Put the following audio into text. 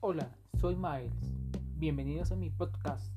Hola, soy Miles. Bienvenidos a mi podcast.